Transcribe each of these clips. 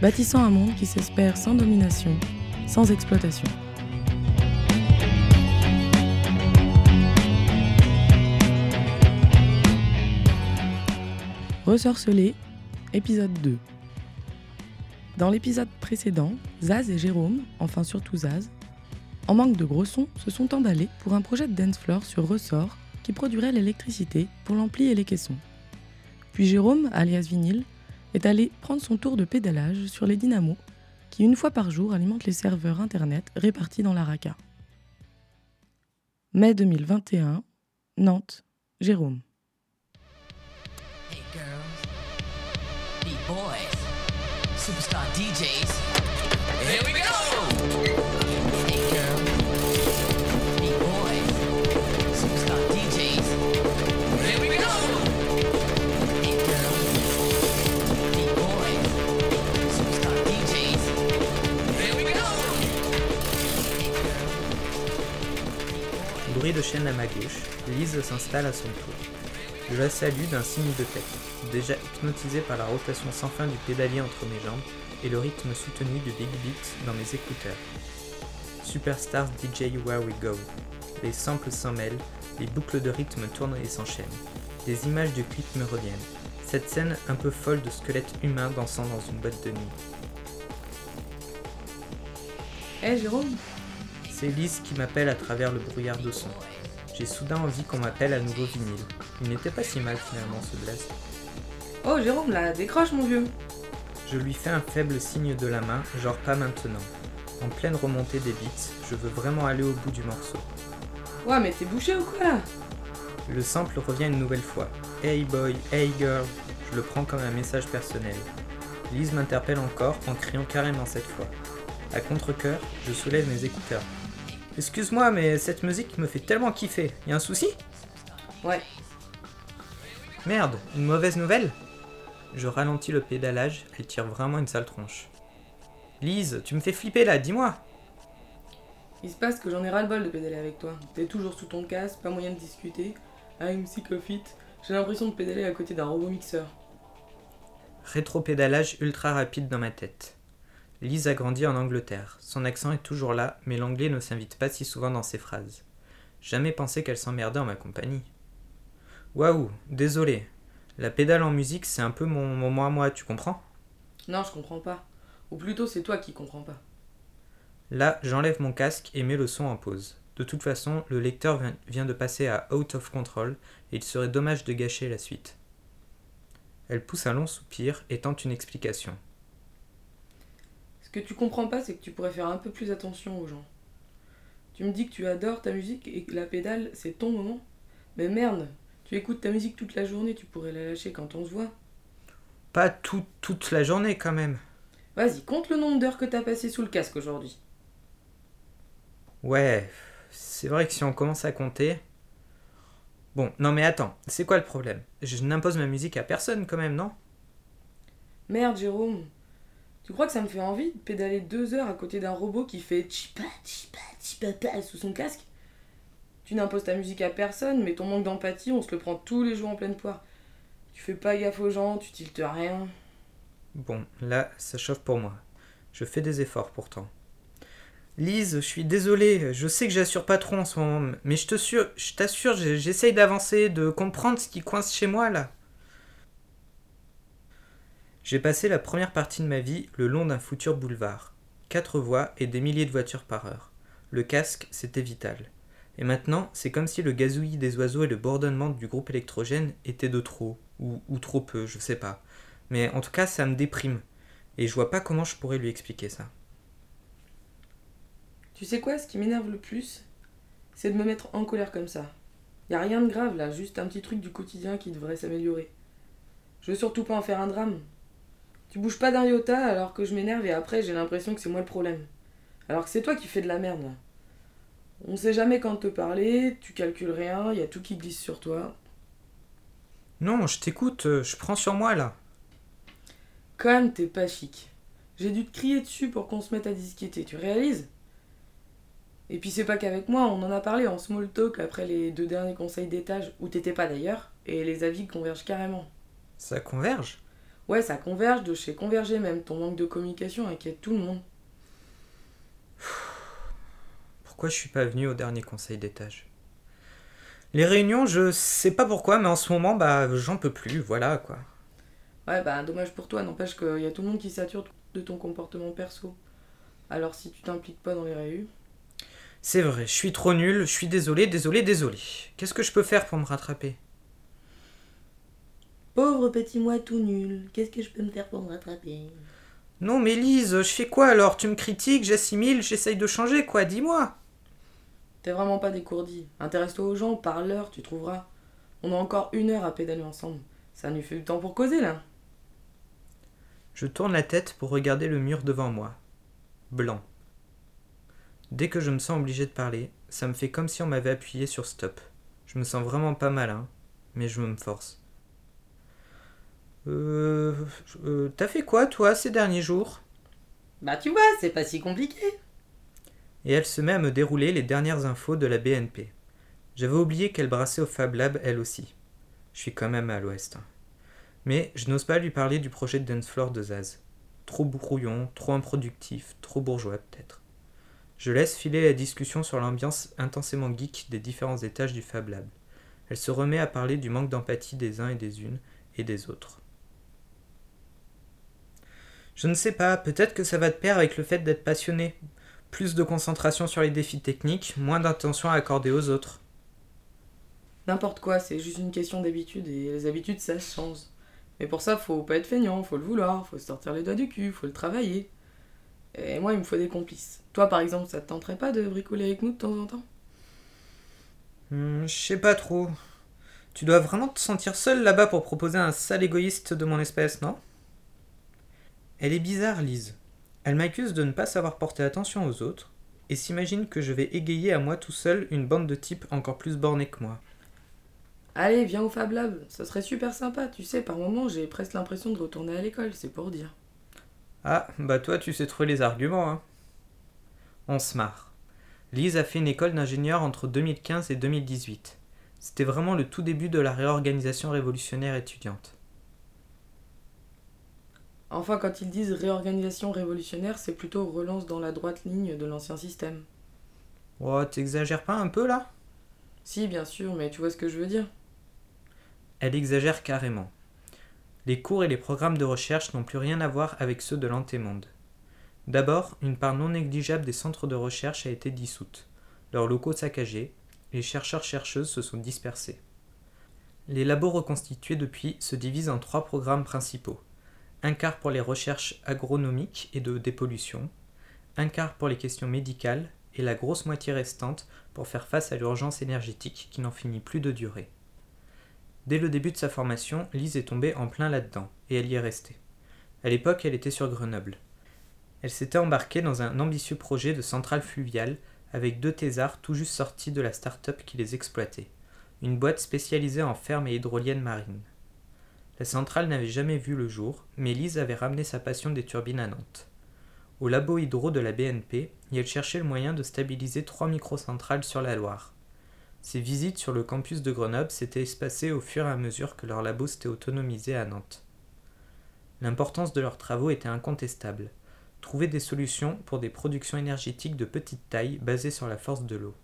bâtissant un monde qui s'espère sans domination, sans exploitation. Ressorcelé, épisode 2. Dans l'épisode précédent, Zaz et Jérôme, enfin surtout Zaz, en manque de gros sons, se sont emballés pour un projet de dance floor sur ressort qui produirait l'électricité pour l'ampli et les caissons. Puis Jérôme, alias Vinyl, est allé prendre son tour de pédalage sur les dynamos qui, une fois par jour, alimentent les serveurs Internet répartis dans la RACA. Mai 2021, Nantes, Jérôme. Hey girls, boys, superstar DJs. Here we go. À ma gauche, Lise s'installe à son tour. Je la salue d'un signe de tête, déjà hypnotisé par la rotation sans fin du pédalier entre mes jambes et le rythme soutenu du big beat dans mes écouteurs. Superstars DJ Where We Go. Les samples s'en mêlent, les boucles de rythme tournent et s'enchaînent. Les images du clip me reviennent. Cette scène un peu folle de squelettes humains dansant dans une boîte de nuit. Hé Jérôme? C'est Lise qui m'appelle à travers le brouillard de son. J'ai soudain envie qu'on m'appelle à nouveau vinyle. Il n'était pas si mal finalement ce blaze. Oh Jérôme là, décroche mon vieux Je lui fais un faible signe de la main, genre pas maintenant. En pleine remontée des beats, je veux vraiment aller au bout du morceau. Ouais mais t'es bouché ou quoi là? Le sample revient une nouvelle fois. Hey boy, hey girl, je le prends comme un message personnel. Lise m'interpelle encore en criant carrément cette fois. À contre-coeur, je soulève mes écouteurs. Excuse-moi, mais cette musique me fait tellement kiffer. Y a un souci? Ouais. Merde, une mauvaise nouvelle? Je ralentis le pédalage, elle tire vraiment une sale tronche. Lise, tu me fais flipper là, dis-moi Il se passe que j'en ai ras-le-bol de pédaler avec toi. T'es toujours sous ton casque, pas moyen de discuter. I'm sick of it. J'ai l'impression de pédaler à côté d'un robot mixeur. Rétro-pédalage ultra rapide dans ma tête. Lise a grandi en Angleterre. Son accent est toujours là, mais l'anglais ne s'invite pas si souvent dans ses phrases. Jamais pensé qu'elle s'emmerdait en ma compagnie. Waouh, désolé. La pédale en musique, c'est un peu mon, mon moi moi, tu comprends? Non, je comprends pas. Ou plutôt, c'est toi qui comprends pas. Là, j'enlève mon casque et mets le son en pause. De toute façon, le lecteur vient- vient de passer à Out of Control et il serait dommage de gâcher la suite. Elle pousse un long soupir et tente une explication. Ce que tu comprends pas, c'est que tu pourrais faire un peu plus attention aux gens. Tu me dis que tu adores ta musique et que la pédale, c'est ton moment. Mais merde, tu écoutes ta musique toute la journée, tu pourrais la lâcher quand on se voit. Pas tout- toute la journée quand même. Vas-y, compte le nombre d'heures que t'as passé sous le casque aujourd'hui. Ouais, c'est vrai que si on commence à compter. Bon, non mais attends, c'est quoi le problème? Je n'impose ma musique à personne quand même, non? Merde, Jérôme. Tu crois que ça me fait envie de pédaler deux heures à côté d'un robot qui fait chipa chipa chipapa sous son casque? Tu n'imposes ta musique à personne, mais ton manque d'empathie, on se le prend tous les jours en pleine poire. Tu fais pas gaffe aux gens, tu tiltes rien. Bon, là, ça chauffe pour moi. Je fais des efforts pourtant. Lise, je suis désolé, je sais que j'assure pas trop en ce moment, mais je je t'assure, j'essaye d'avancer, de comprendre ce qui coince chez moi là. J'ai passé la première partie de ma vie le long d'un futur boulevard. Quatre voies et des milliers de voitures par heure. Le casque, c'était vital. Et maintenant, c'est comme si le gazouillis des oiseaux et le bourdonnement du groupe électrogène étaient de trop, ou, trop peu, je sais pas. Mais en tout cas, ça me déprime. Et je vois pas comment je pourrais lui expliquer ça. Tu sais quoi, ce qui m'énerve le plus, c'est de me mettre en colère comme ça. Y a rien de grave là, juste un petit truc du quotidien qui devrait s'améliorer. Je veux surtout pas en faire un drame. Tu bouges pas d'un iota alors que je m'énerve et après j'ai l'impression que c'est moi le problème. Alors que c'est toi qui fais de la merde là. On sait jamais quand te parler, tu calcules rien, y a tout qui glisse sur toi. Non, je t'écoute, euh, je prends sur moi là. Quand même, t'es pas chic. J'ai dû te crier dessus pour qu'on se mette à disqueter, tu réalises? Et puis c'est pas qu'avec moi, on en a parlé en small talk après les deux derniers conseils d'étage, où t'étais pas d'ailleurs, et les avis convergent carrément. Ça converge? Ouais, ça converge de chez Converger même, ton manque de communication inquiète tout le monde. Pourquoi je suis pas venu au dernier conseil d'étage? Les réunions, je sais pas pourquoi, mais en ce moment, bah, j'en peux plus, voilà quoi. Ouais, bah dommage pour toi, n'empêche qu'il y a tout le monde qui sature de ton comportement perso. Alors si tu t'impliques pas dans les réus. C'est vrai, je suis trop nul, je suis désolé, désolé, désolé. Qu'est-ce que je peux faire pour me rattraper? Pauvre petit moi tout nul, qu'est-ce que je peux me faire pour me rattraper? Non mais Lise, je fais quoi alors? Tu me critiques, j'assimile, j'essaye de changer quoi, dis-moi T'es vraiment pas décourdi. Intéresse-toi aux gens, parle-leur, tu trouveras. On a encore une heure à pédaler ensemble. Ça nous fait du temps pour causer là. Je tourne la tête pour regarder le mur devant moi. Blanc. Dès que je me sens obligé de parler, ça me fait comme si on m'avait appuyé sur stop. Je me sens vraiment pas malin, mais je me force. Euh, euh, T'as fait quoi toi ces derniers jours? Bah tu vois, c'est pas si compliqué. Et elle se met à me dérouler les dernières infos de la BNP. J'avais oublié qu'elle brassait au Fab Lab elle aussi. Je suis quand même à l'ouest. hein. Mais je n'ose pas lui parler du projet de dance floor de Zaz. Trop brouillon, trop improductif, trop bourgeois peut-être. Je laisse filer la discussion sur l'ambiance intensément geek des différents étages du Fab Lab. Elle se remet à parler du manque d'empathie des uns et des unes et des autres. Je ne sais pas, peut-être que ça va de pair avec le fait d'être passionné. Plus de concentration sur les défis techniques, moins d'attention à accorder aux autres. N'importe quoi, c'est juste une question d'habitude et les habitudes ça se change. Mais pour ça, faut pas être feignant, faut le vouloir, faut se sortir les doigts du cul, faut le travailler. Et moi, il me faut des complices. Toi, par exemple, ça te tenterait pas de bricoler avec nous de temps en temps? Hmm, je sais pas trop. Tu dois vraiment te sentir seul là-bas pour proposer un sale égoïste de mon espèce, non? Elle est bizarre, Lise. Elle m'accuse de ne pas savoir porter attention aux autres et s'imagine que je vais égayer à moi tout seul une bande de types encore plus bornés que moi. Allez, viens au Fab Lab, ça serait super sympa, tu sais, par moments j'ai presque l'impression de retourner à l'école, c'est pour dire. Ah, bah toi tu sais trouver les arguments, hein. On se marre. Lise a fait une école d'ingénieur entre 2015 et 2018. C'était vraiment le tout début de la réorganisation révolutionnaire étudiante. Enfin, quand ils disent réorganisation révolutionnaire, c'est plutôt relance dans la droite ligne de l'ancien système. Oh, t'exagères pas un peu là? Si, bien sûr, mais tu vois ce que je veux dire. Elle exagère carrément. Les cours et les programmes de recherche n'ont plus rien à voir avec ceux de l'antémonde. D'abord, une part non négligeable des centres de recherche a été dissoute, leurs locaux saccagés, les chercheurs-chercheuses se sont dispersés. Les labos reconstitués depuis se divisent en trois programmes principaux. Un quart pour les recherches agronomiques et de dépollution, un quart pour les questions médicales et la grosse moitié restante pour faire face à l'urgence énergétique qui n'en finit plus de durer. Dès le début de sa formation, Lise est tombée en plein là-dedans, et elle y est restée. À l'époque, elle était sur Grenoble. Elle s'était embarquée dans un ambitieux projet de centrale fluviale avec deux thésards tout juste sortis de la start-up qui les exploitait, une boîte spécialisée en fermes et hydroliennes marines. La centrale n'avait jamais vu le jour, mais Lise avait ramené sa passion des turbines à Nantes. Au labo hydro de la BNP, elle cherchait le moyen de stabiliser trois microcentrales sur la Loire. Ces visites sur le campus de Grenoble s'étaient espacées au fur et à mesure que leur labo s'était autonomisé à Nantes. L'importance de leurs travaux était incontestable. Trouver des solutions pour des productions énergétiques de petite taille basées sur la force de l'eau.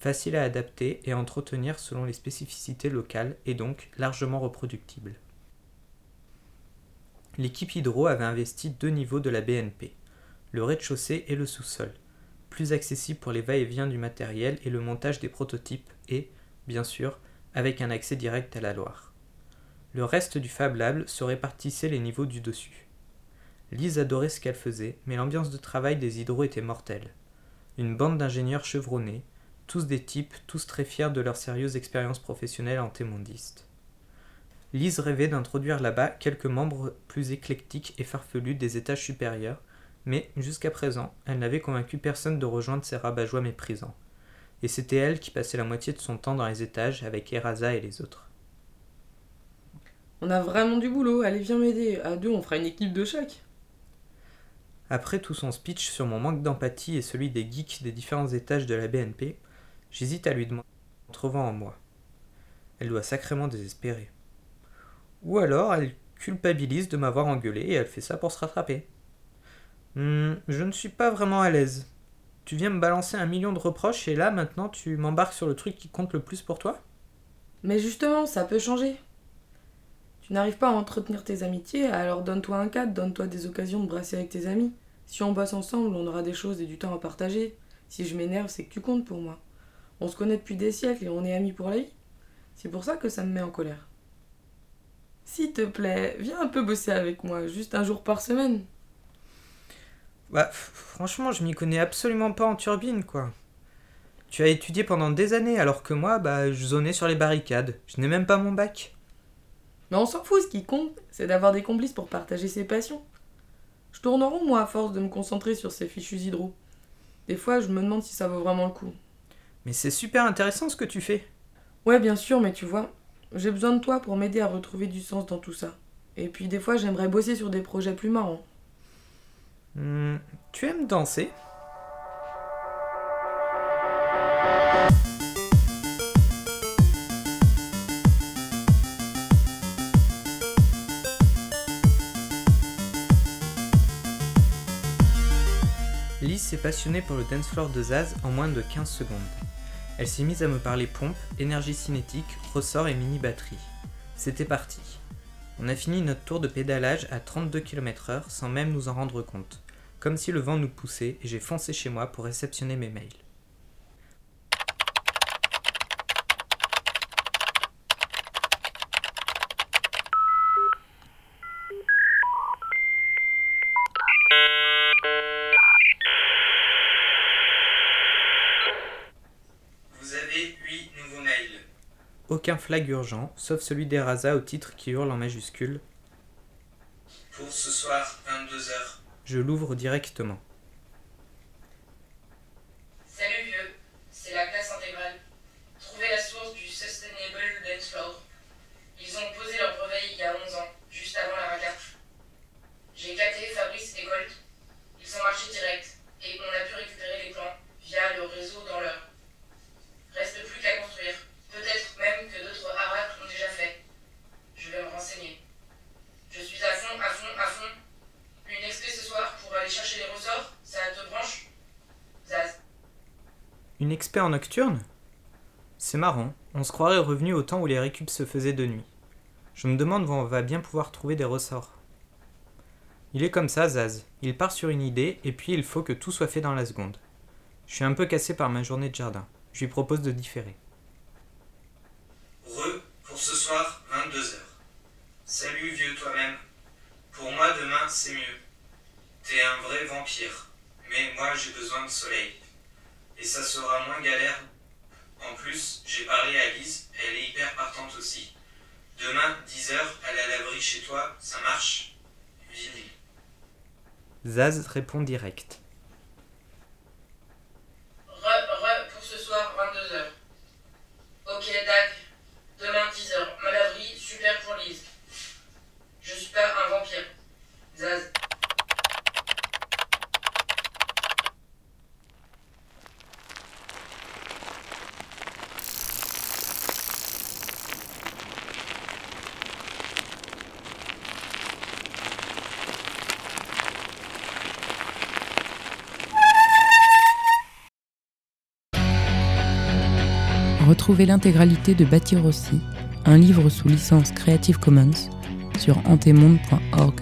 Facile à adapter et à entretenir selon les spécificités locales et donc largement reproductible. L'équipe Hydro avait investi deux niveaux de la BNP, le rez-de-chaussée et le sous-sol, plus accessible pour les va-et-vient du matériel et le montage des prototypes et, bien sûr, avec un accès direct à la Loire. Le reste du Fab Lab se répartissait les niveaux du dessus. Lise adorait ce qu'elle faisait, mais l'ambiance de travail des hydros était mortelle. Une bande d'ingénieurs chevronnés, tous des types, tous très fiers de leur sérieuse expérience professionnelle antémondiste. Lise rêvait d'introduire là-bas quelques membres plus éclectiques et farfelus des étages supérieurs, mais jusqu'à présent, elle n'avait convaincu personne de rejoindre ces rabat-joie méprisants. Et c'était elle qui passait la moitié de son temps dans les étages avec Eraza et les autres. On a vraiment du boulot, allez viens m'aider. À deux, on fera une équipe de chaque. Après tout son speech sur mon manque d'empathie et celui des geeks des différents étages de la BNP, j'hésite à lui demander en trouvant en moi. Elle doit sacrément désespérer. Ou alors elle culpabilise de m'avoir engueulé et elle fait ça pour se rattraper. Hmm, je ne suis pas vraiment à l'aise. Tu viens me balancer un million de reproches et là maintenant tu m'embarques sur le truc qui compte le plus pour toi? Mais justement, ça peut changer. Tu n'arrives pas à entretenir tes amitiés, alors donne-toi un cadre, donne-toi des occasions de brasser avec tes amis. Si on bosse ensemble, on aura des choses et du temps à partager. Si je m'énerve, c'est que tu comptes pour moi. On se connaît depuis des siècles et on est amis pour la vie. C'est pour ça que ça me met en colère. S'il te plaît, viens un peu bosser avec moi, juste un jour par semaine. Bah, franchement, je m'y connais absolument pas en turbine, quoi. Tu as étudié pendant des années, alors que moi, bah, je zonais sur les barricades. Je n'ai même pas mon bac. Mais on s'en fout, ce qui compte, c'est d'avoir des complices pour partager ses passions. Je tourne en rond, moi, à force de me concentrer sur ces fichus hydro. Des fois, je me demande si ça vaut vraiment le coup. Mais c'est super intéressant ce que tu fais. Ouais, bien sûr, mais tu vois, j'ai besoin de toi pour m'aider à retrouver du sens dans tout ça. Et puis, des fois, j'aimerais bosser sur des projets plus marrants. Hmm, tu aimes danser? Lise s'est passionnée pour le dance floor de Zaz en moins de 15 secondes. Elle s'est mise à me parler pompe, énergie cinétique, ressort et mini batterie. C'était parti. On a fini notre tour de pédalage à 32 km/h sans même nous en rendre compte, comme si le vent nous poussait et j'ai foncé chez moi pour réceptionner mes mails. Aucun flag urgent, sauf celui d'Eraza au titre qui hurle en majuscule. Pour ce soir, 22h. Je l'ouvre directement. Salut vieux, c'est la classe intégrale. Trouvez la source du Sustainable Dance Floor. Ils ont posé leur brevet il y a 11 ans, juste avant la raga. J'ai éclaté Fabrice et Colt. Ils ont marché direct et on a pu récupérer les plans via le réseau dans l'heure. Reste plus qu'à construire. Peut-être même que d'autres haracs l'ont déjà fait. Je vais me renseigner. Je suis à fond, à fond, à fond. Une expé ce soir pour aller chercher les ressorts, ça te branche Zaz. Une expert nocturne C'est marrant, on se croirait revenu au temps où les récup se faisaient de nuit. Je me demande où on va bien pouvoir trouver des ressorts. Il est comme ça, Zaz. Il part sur une idée et puis il faut que tout soit fait dans la seconde. Je suis un peu cassé par ma journée de jardin. Je lui propose de différer. Re, pour ce soir, 22h. Salut vieux toi-même. Pour moi, demain, c'est mieux. T'es un vrai vampire. Mais moi, j'ai besoin de soleil. Et ça sera moins galère. En plus, j'ai parlé à Lise, elle est hyper partante aussi. Demain, 10h, elle est à l'abri chez toi, ça marche? Vinyle. Zaz répond direct. Re, re, pour ce soir, 22h. Ok, Dac. Demain, 10h. Malaverie, super pour Lise. Je suis pas un vampire. Zaz. Retrouvez l'intégralité de Bâtir aussi, un livre sous licence Creative Commons, sur antemonde.org.